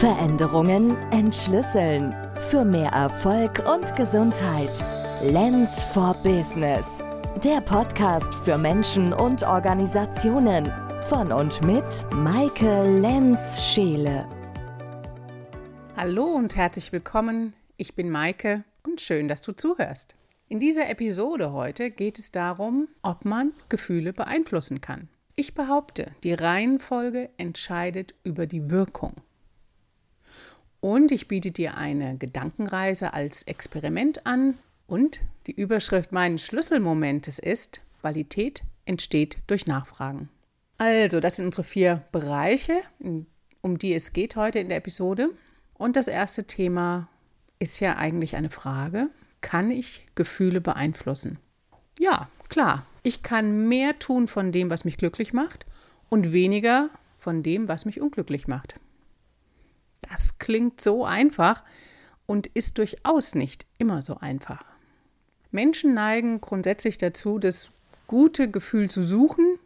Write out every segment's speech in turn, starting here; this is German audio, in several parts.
Veränderungen entschlüsseln. Für mehr Erfolg und Gesundheit. Lens for Business. Der Podcast für Menschen und Organisationen. Von und mit Maike Lenz-Scheele. Hallo und herzlich willkommen. Ich bin Maike und schön, dass du zuhörst. In dieser Episode heute geht es darum, ob man Gefühle beeinflussen kann. Ich behaupte, die Reihenfolge entscheidet über die Wirkung. Und ich biete dir eine Gedankenreise als Experiment an. Und die Überschrift meines Schlüsselmomentes ist, Qualität entsteht durch Nachfragen. Also, das sind unsere vier Bereiche, um die es geht heute in der Episode. Und das erste Thema ist ja eigentlich eine Frage, kann ich Gefühle beeinflussen? Ja, klar, ich kann mehr tun von dem, was mich glücklich macht und weniger von dem, was mich unglücklich macht. Das klingt so einfach und ist durchaus nicht immer so einfach. Menschen neigen grundsätzlich dazu, das gute Gefühl zu suchen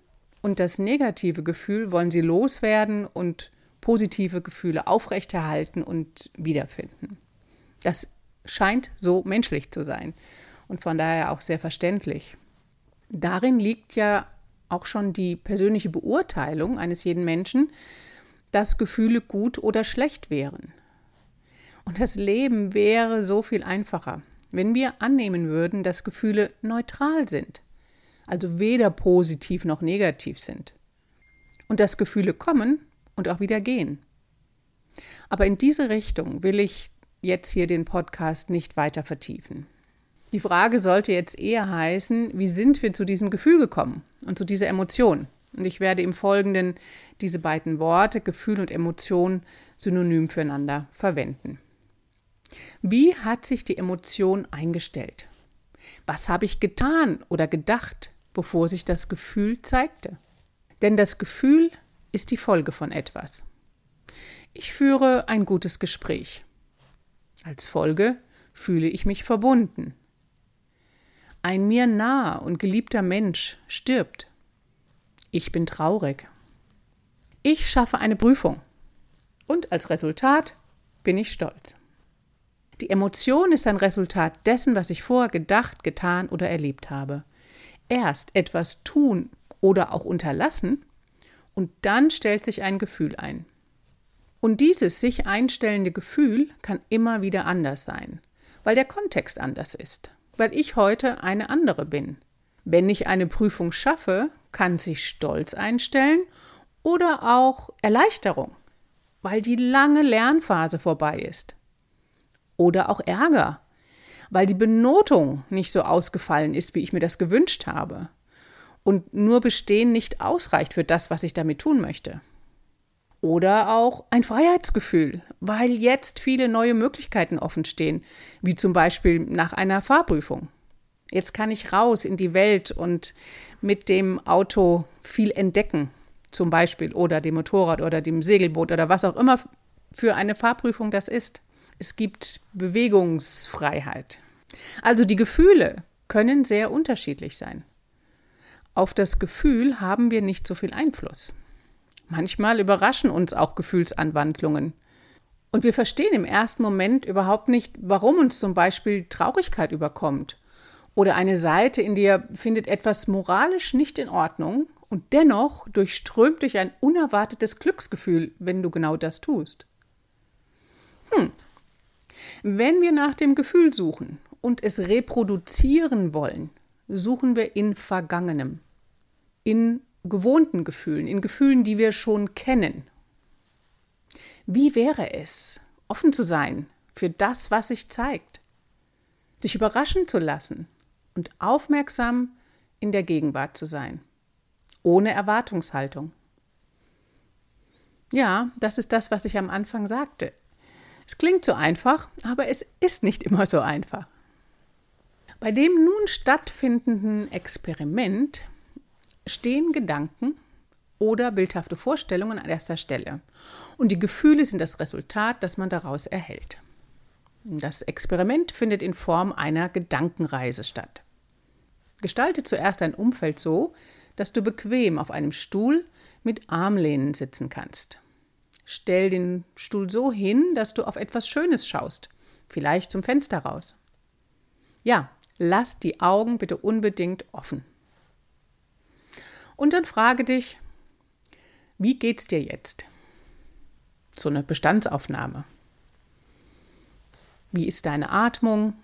und das negative Gefühl wollen sie loswerden und positive Gefühle aufrechterhalten und wiederfinden. Das scheint so menschlich zu sein und von daher auch sehr verständlich. Darin liegt ja auch schon die persönliche Beurteilung eines jeden Menschen, dass Gefühle gut oder schlecht wären. Und das Leben wäre so viel einfacher, wenn wir annehmen würden, dass Gefühle neutral sind, also weder positiv noch negativ sind. Und dass Gefühle kommen und auch wieder gehen. Aber in diese Richtung will ich jetzt hier den Podcast nicht weiter vertiefen. Die Frage sollte jetzt eher heißen, wie sind wir zu diesem Gefühl gekommen und zu dieser Emotion? Und ich werde im Folgenden diese beiden Worte, Gefühl und Emotion, synonym füreinander verwenden. Wie hat sich die Emotion eingestellt? Was habe ich getan oder gedacht, bevor sich das Gefühl zeigte? Denn das Gefühl ist die Folge von etwas. Ich führe ein gutes Gespräch. Als Folge fühle ich mich verbunden. Ein mir naher und geliebter Mensch stirbt ich bin traurig. Ich schaffe eine Prüfung. Und als Resultat bin ich stolz. Die Emotion ist ein Resultat dessen, was ich vorher gedacht, getan oder erlebt habe. Erst etwas tun oder auch unterlassen und dann stellt sich ein Gefühl ein. Und dieses sich einstellende Gefühl kann immer wieder anders sein, weil der Kontext anders ist, weil ich heute eine andere bin. Wenn ich eine Prüfung schaffe, kann sich Stolz einstellen oder auch Erleichterung, weil die lange Lernphase vorbei ist. Oder auch Ärger, weil die Benotung nicht so ausgefallen ist, wie ich mir das gewünscht habe. Und nur Bestehen nicht ausreicht für das, was ich damit tun möchte. Oder auch ein Freiheitsgefühl, weil jetzt viele neue Möglichkeiten offen stehen, wie zum Beispiel nach einer Fahrprüfung. Jetzt kann ich raus in die Welt und mit dem Auto viel entdecken, zum Beispiel, oder dem Motorrad oder dem Segelboot oder was auch immer für eine Fahrprüfung das ist. Es gibt Bewegungsfreiheit. Also die Gefühle können sehr unterschiedlich sein. Auf das Gefühl haben wir nicht so viel Einfluss. Manchmal überraschen uns auch Gefühlsanwandlungen. Und wir verstehen im ersten Moment überhaupt nicht, warum uns zum Beispiel Traurigkeit überkommt oder eine Seite in dir findet etwas moralisch nicht in Ordnung und dennoch durchströmt dich ein unerwartetes Glücksgefühl, wenn du genau das tust. Hm. Wenn wir nach dem Gefühl suchen und es reproduzieren wollen, suchen wir in Vergangenem, in gewohnten Gefühlen, in Gefühlen, die wir schon kennen. Wie wäre es, offen zu sein für das, was sich zeigt, sich überraschen zu lassen und aufmerksam in der Gegenwart zu sein, ohne Erwartungshaltung. Ja, das ist das, was ich am Anfang sagte. Es klingt so einfach, aber es ist nicht immer so einfach. Bei dem nun stattfindenden Experiment stehen Gedanken oder bildhafte Vorstellungen an erster Stelle. Und die Gefühle sind das Resultat, das man daraus erhält. Das Experiment findet in Form einer Gedankenreise statt. Gestalte zuerst dein Umfeld so, dass du bequem auf einem Stuhl mit Armlehnen sitzen kannst. Stell den Stuhl so hin, dass du auf etwas Schönes schaust, vielleicht zum Fenster raus. Ja, lass die Augen bitte unbedingt offen. Und dann frage dich, wie geht's dir jetzt? So eine Bestandsaufnahme. Wie ist deine Atmung?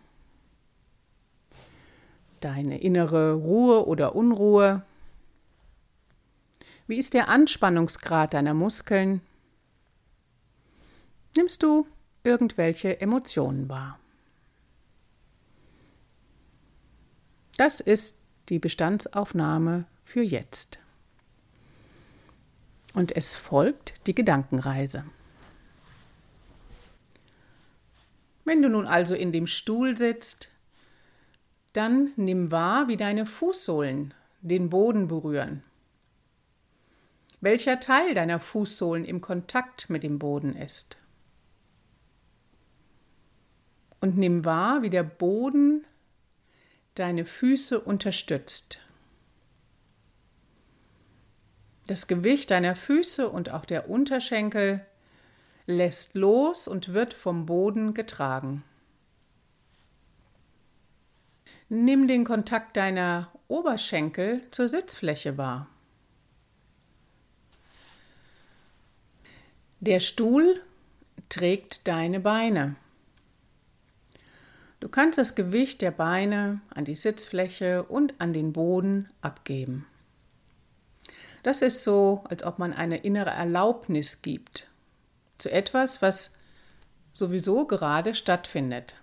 Deine innere Ruhe oder Unruhe? Wie ist der Anspannungsgrad deiner Muskeln? nimmst du irgendwelche Emotionen wahr. Das ist die Bestandsaufnahme für jetzt. Und es folgt die Gedankenreise. Wenn du nun also in dem Stuhl sitzt, dann nimm wahr, wie deine Fußsohlen den Boden berühren. Welcher Teil deiner Fußsohlen im Kontakt mit dem Boden ist und nimm wahr, wie der Boden deine Füße unterstützt. Das Gewicht deiner Füße und auch der Unterschenkel lässt los und wird vom Boden getragen. Nimm den Kontakt deiner Oberschenkel zur Sitzfläche wahr. Der Stuhl trägt deine Beine. Du kannst das Gewicht der Beine an die Sitzfläche und an den Boden abgeben. Das ist so, als ob man eine innere Erlaubnis gibt zu etwas, was sowieso gerade stattfindet.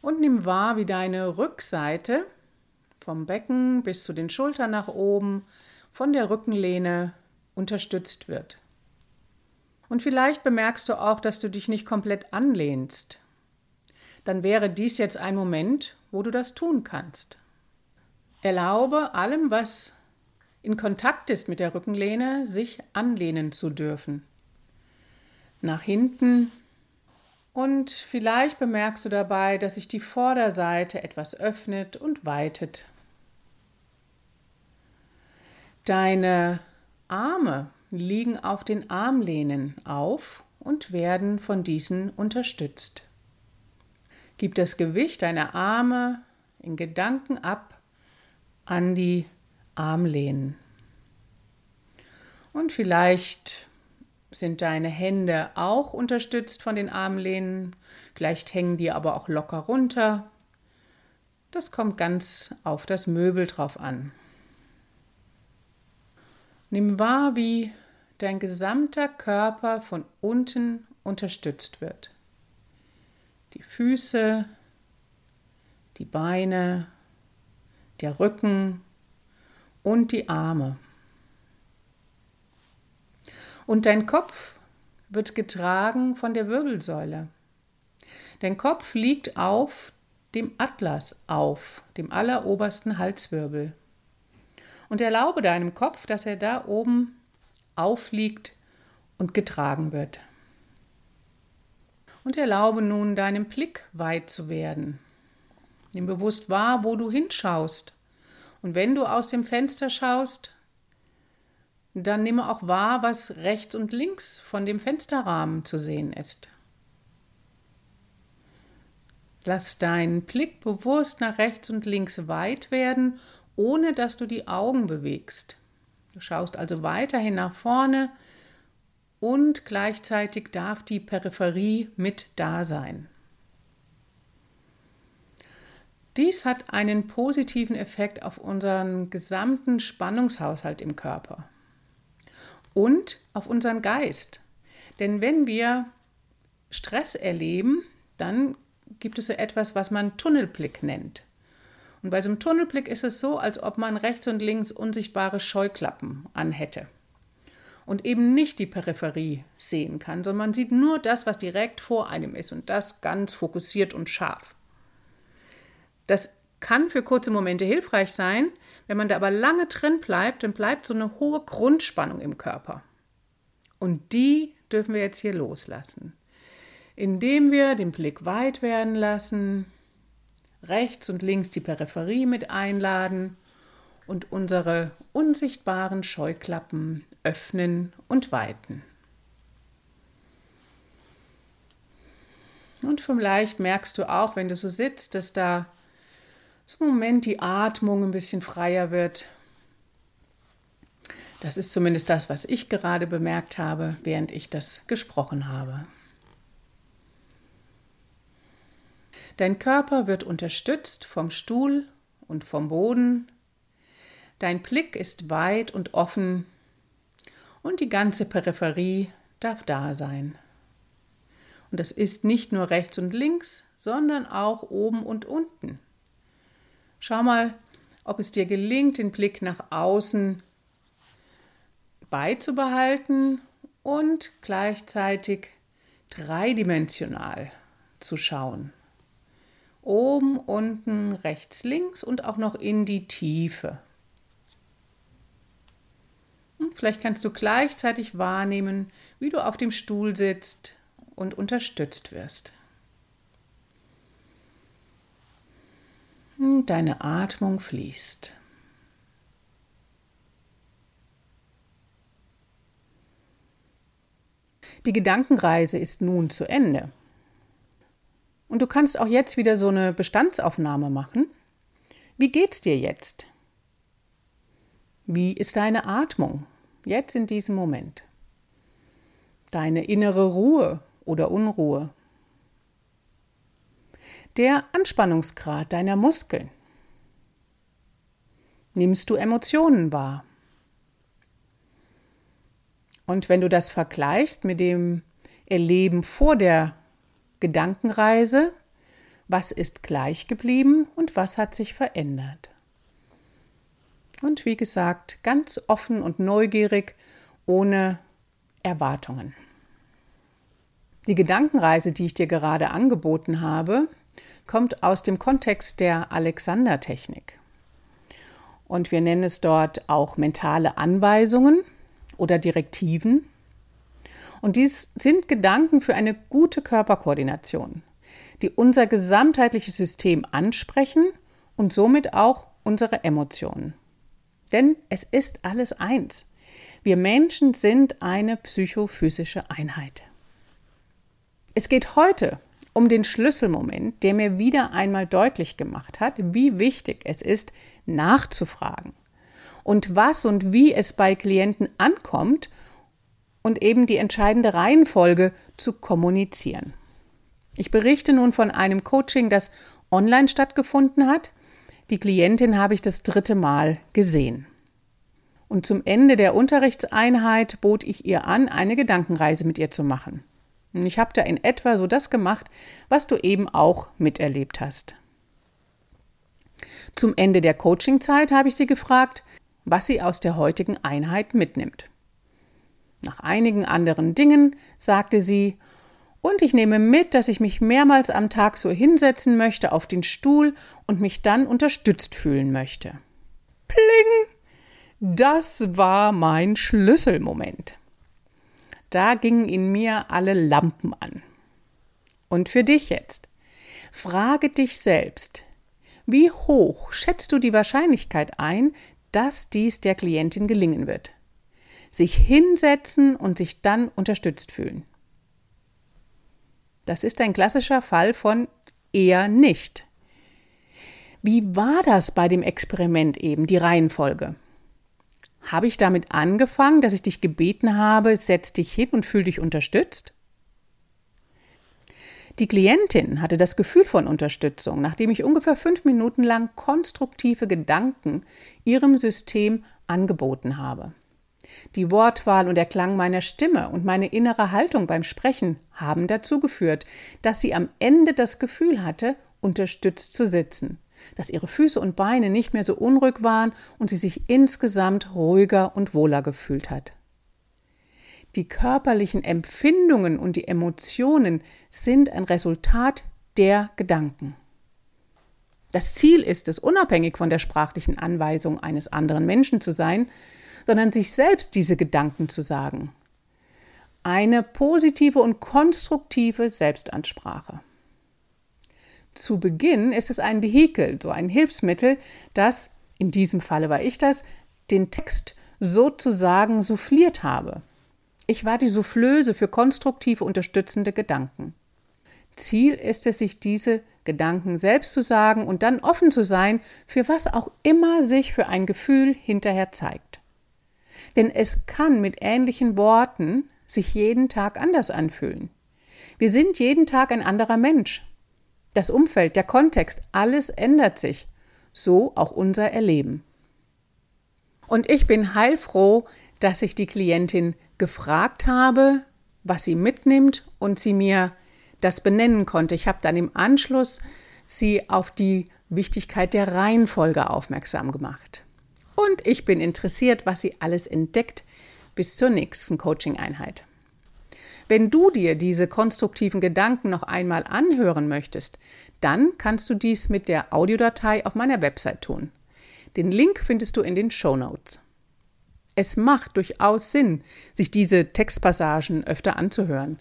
Und nimm wahr, wie deine Rückseite vom Becken bis zu den Schultern nach oben von der Rückenlehne unterstützt wird. Und vielleicht bemerkst du auch, dass du dich nicht komplett anlehnst, dann wäre dies jetzt ein Moment, wo du das tun kannst. Erlaube allem, was in Kontakt ist mit der Rückenlehne, sich anlehnen zu dürfen. Nach hinten und vielleicht bemerkst du dabei, dass sich die Vorderseite etwas öffnet und weitet. Deine Arme liegen auf den Armlehnen auf und werden von diesen unterstützt. Gib das Gewicht deiner Arme in Gedanken ab an die Armlehnen. Und vielleicht sind deine Hände auch unterstützt von den Armlehnen, vielleicht hängen die aber auch locker runter. Das kommt ganz auf das Möbel drauf an. Nimm wahr, wie dein gesamter Körper von unten unterstützt wird die Füße, die Beine, der Rücken und die Arme. Und dein Kopf wird getragen von der Wirbelsäule. Dein Kopf liegt auf dem Atlas auf, dem allerobersten Halswirbel. Und erlaube deinem Kopf, dass er da oben aufliegt und getragen wird und erlaube nun deinem Blick weit zu werden. Nimm bewusst wahr, wo du hinschaust. Und wenn du aus dem Fenster schaust, dann nimm auch wahr, was rechts und links von dem Fensterrahmen zu sehen ist. Lass deinen Blick bewusst nach rechts und links weit werden, ohne dass du die Augen bewegst. Du schaust also weiterhin nach vorne, und gleichzeitig darf die Peripherie mit da sein. Dies hat einen positiven Effekt auf unseren gesamten Spannungshaushalt im Körper und auf unseren Geist. Denn wenn wir Stress erleben, dann gibt es so etwas, was man Tunnelblick nennt. Und bei so einem Tunnelblick ist es so, als ob man rechts und links unsichtbare Scheuklappen anhätte und eben nicht die Peripherie sehen kann, sondern man sieht nur das, was direkt vor einem ist und das ganz fokussiert und scharf. Das kann für kurze Momente hilfreich sein, wenn man da aber lange drin bleibt, dann bleibt so eine hohe Grundspannung im Körper. Und die dürfen wir jetzt hier loslassen, indem wir den Blick weit werden lassen, rechts und links die Peripherie mit einladen und unsere unsichtbaren Scheuklappen öffnen und weiten. Und vielleicht merkst du auch, wenn du so sitzt, dass da im Moment die Atmung ein bisschen freier wird. Das ist zumindest das, was ich gerade bemerkt habe, während ich das gesprochen habe. Dein Körper wird unterstützt vom Stuhl und vom Boden. Dein Blick ist weit und offen und die ganze Peripherie darf da sein. Und das ist nicht nur rechts und links, sondern auch oben und unten. Schau mal, ob es dir gelingt, den Blick nach außen beizubehalten und gleichzeitig dreidimensional zu schauen oben, unten, rechts, links und auch noch in die Tiefe. Hm, vielleicht kannst du gleichzeitig wahrnehmen, wie du auf dem Stuhl sitzt und unterstützt wirst. Deine Atmung fließt. Die Gedankenreise ist nun zu Ende. Und du kannst auch jetzt wieder so eine Bestandsaufnahme machen. Wie geht's dir jetzt? Wie ist deine Atmung jetzt in diesem Moment? Deine innere Ruhe oder Unruhe? Der Anspannungsgrad deiner Muskeln? Nimmst du Emotionen wahr? Und wenn du das vergleichst mit dem Erleben vor der Gedankenreise, was ist gleich geblieben und was hat sich verändert. Und wie gesagt, ganz offen und neugierig, ohne Erwartungen. Die Gedankenreise, die ich dir gerade angeboten habe, kommt aus dem Kontext der Alexander-Technik. Und wir nennen es dort auch mentale Anweisungen oder Direktiven und dies sind Gedanken für eine gute Körperkoordination, die unser gesamtheitliches System ansprechen und somit auch unsere Emotionen. Denn es ist alles eins. Wir Menschen sind eine psychophysische Einheit. Es geht heute um den Schlüsselmoment, der mir wieder einmal deutlich gemacht hat, wie wichtig es ist, nachzufragen und was und wie es bei Klienten ankommt und eben die entscheidende Reihenfolge zu kommunizieren. Ich berichte nun von einem Coaching, das online stattgefunden hat. Die Klientin habe ich das dritte Mal gesehen. Und zum Ende der Unterrichtseinheit bot ich ihr an, eine Gedankenreise mit ihr zu machen. Ich habe da in etwa so das gemacht, was du eben auch miterlebt hast. Zum Ende der Coachingzeit habe ich sie gefragt, was sie aus der heutigen Einheit mitnimmt. Nach einigen anderen Dingen sagte sie, und ich nehme mit, dass ich mich mehrmals am Tag so hinsetzen möchte auf den Stuhl und mich dann unterstützt fühlen möchte. Pling! Das war mein Schlüsselmoment. Da gingen in mir alle Lampen an. Und für dich jetzt. Frage dich selbst, wie hoch schätzt du die Wahrscheinlichkeit ein, dass dies der Klientin gelingen wird? sich hinsetzen und sich dann unterstützt fühlen. Das ist ein klassischer Fall von eher nicht. Wie war das bei dem Experiment eben, die Reihenfolge? Habe ich damit angefangen, dass ich dich gebeten habe, setz dich hin und fühl dich unterstützt? Die Klientin hatte das Gefühl von Unterstützung, nachdem ich ungefähr fünf Minuten lang konstruktive Gedanken ihrem System angeboten habe. Die Wortwahl und der Klang meiner Stimme und meine innere Haltung beim Sprechen haben dazu geführt, dass sie am Ende das Gefühl hatte, unterstützt zu sitzen, dass ihre Füße und Beine nicht mehr so unruhig waren und sie sich insgesamt ruhiger und wohler gefühlt hat. Die körperlichen Empfindungen und die Emotionen sind ein Resultat der Gedanken. Das Ziel ist es, unabhängig von der sprachlichen Anweisung eines anderen Menschen zu sein, sondern sich selbst diese Gedanken zu sagen. Eine positive und konstruktive Selbstansprache. Zu Beginn ist es ein Vehikel, so ein Hilfsmittel, das in diesem Falle war ich das, den Text sozusagen souffliert habe. Ich war die Soufflöse für konstruktive, unterstützende Gedanken. Ziel ist es, sich diese Gedanken selbst zu sagen und dann offen zu sein, für was auch immer sich für ein Gefühl hinterher zeigt. Denn es kann mit ähnlichen Worten sich jeden Tag anders anfühlen. Wir sind jeden Tag ein anderer Mensch. Das Umfeld, der Kontext, alles ändert sich, so auch unser Erleben. Und ich bin heilfroh, dass ich die Klientin gefragt habe, was sie mitnimmt und sie mir das benennen konnte. Ich habe dann im Anschluss sie auf die Wichtigkeit der Reihenfolge aufmerksam gemacht. Und ich bin interessiert, was sie alles entdeckt bis zur nächsten Coaching-Einheit. Wenn du dir diese konstruktiven Gedanken noch einmal anhören möchtest, dann kannst du dies mit der Audiodatei auf meiner Website tun. Den Link findest du in den Show Notes. Es macht durchaus Sinn, sich diese Textpassagen öfter anzuhören,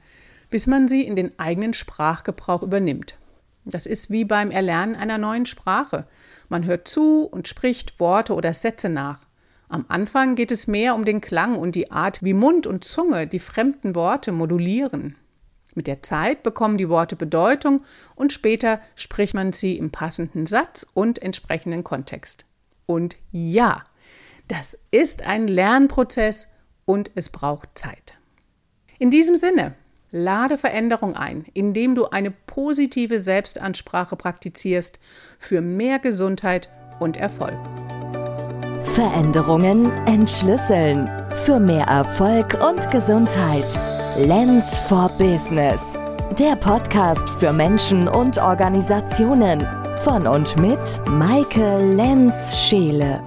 bis man sie in den eigenen Sprachgebrauch übernimmt. Das ist wie beim Erlernen einer neuen Sprache. Man hört zu und spricht Worte oder Sätze nach. Am Anfang geht es mehr um den Klang und die Art, wie Mund und Zunge die fremden Worte modulieren. Mit der Zeit bekommen die Worte Bedeutung und später spricht man sie im passenden Satz und entsprechenden Kontext. Und ja, das ist ein Lernprozess und es braucht Zeit. In diesem Sinne, Lade Veränderung ein, indem du eine positive Selbstansprache praktizierst für mehr Gesundheit und Erfolg. Veränderungen entschlüsseln. Für mehr Erfolg und Gesundheit. Lens for Business. Der Podcast für Menschen und Organisationen. Von und mit Maike Lenz-Scheele.